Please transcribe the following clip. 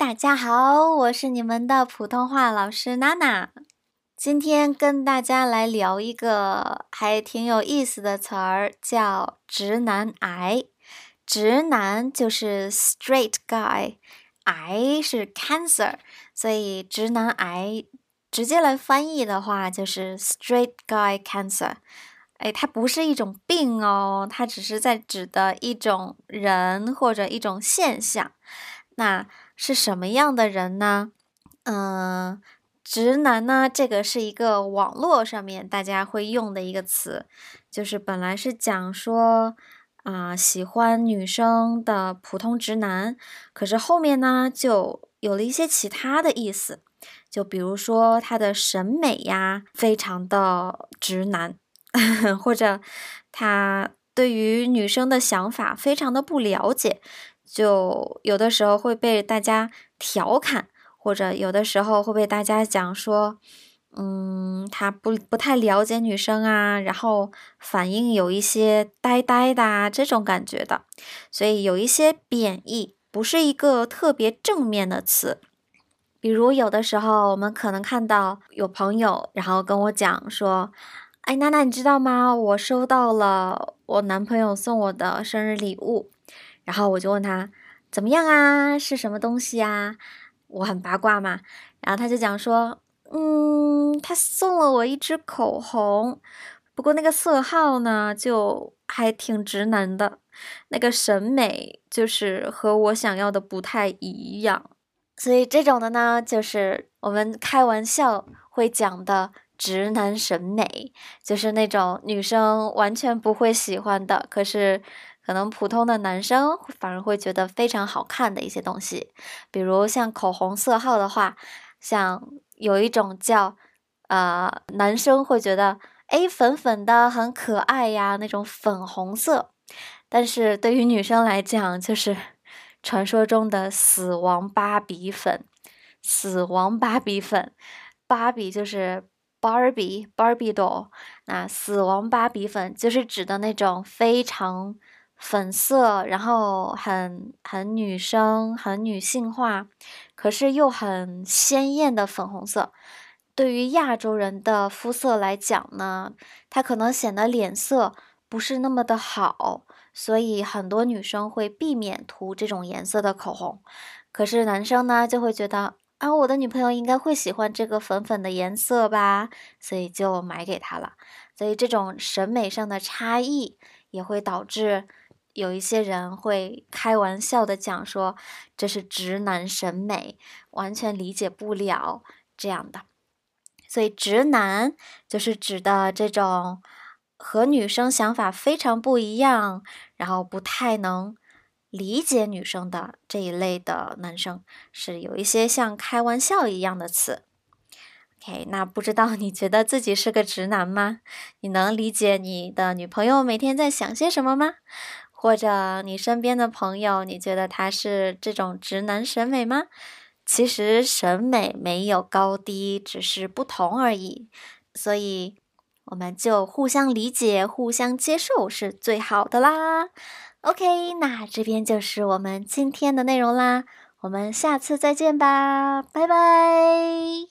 大家好，我是你们的普通话老师娜娜。今天跟大家来聊一个还挺有意思的词儿，叫“直男癌”。直男就是 straight guy，癌是 cancer，所以直男癌直接来翻译的话就是 straight guy cancer。哎，它不是一种病哦，它只是在指的一种人或者一种现象。那是什么样的人呢？嗯，直男呢？这个是一个网络上面大家会用的一个词，就是本来是讲说啊喜欢女生的普通直男，可是后面呢就有了一些其他的意思，就比如说他的审美呀非常的直男，或者他对于女生的想法非常的不了解。就有的时候会被大家调侃，或者有的时候会被大家讲说，嗯，他不不太了解女生啊，然后反应有一些呆呆的啊这种感觉的，所以有一些贬义，不是一个特别正面的词。比如有的时候我们可能看到有朋友，然后跟我讲说，哎，娜娜，你知道吗？我收到了我男朋友送我的生日礼物。然后我就问他怎么样啊？是什么东西啊？我很八卦嘛。然后他就讲说，嗯，他送了我一支口红，不过那个色号呢，就还挺直男的，那个审美就是和我想要的不太一样。所以这种的呢，就是我们开玩笑会讲的直男审美，就是那种女生完全不会喜欢的，可是。可能普通的男生反而会觉得非常好看的一些东西，比如像口红色号的话，像有一种叫呃，男生会觉得哎粉粉的很可爱呀那种粉红色，但是对于女生来讲就是 传说中的死亡芭比粉，死亡芭比粉，芭比就是 Barbie Barbie doll，那死亡芭比粉就是指的那种非常。粉色，然后很很女生，很女性化，可是又很鲜艳的粉红色。对于亚洲人的肤色来讲呢，它可能显得脸色不是那么的好，所以很多女生会避免涂这种颜色的口红。可是男生呢，就会觉得啊，我的女朋友应该会喜欢这个粉粉的颜色吧，所以就买给她了。所以这种审美上的差异也会导致。有一些人会开玩笑的讲说，这是直男审美，完全理解不了这样的。所以直男就是指的这种和女生想法非常不一样，然后不太能理解女生的这一类的男生，是有一些像开玩笑一样的词。OK，那不知道你觉得自己是个直男吗？你能理解你的女朋友每天在想些什么吗？或者你身边的朋友，你觉得他是这种直男审美吗？其实审美没有高低，只是不同而已。所以我们就互相理解、互相接受是最好的啦。ok 那这边就是我们今天的内容啦我们下次再见吧拜拜。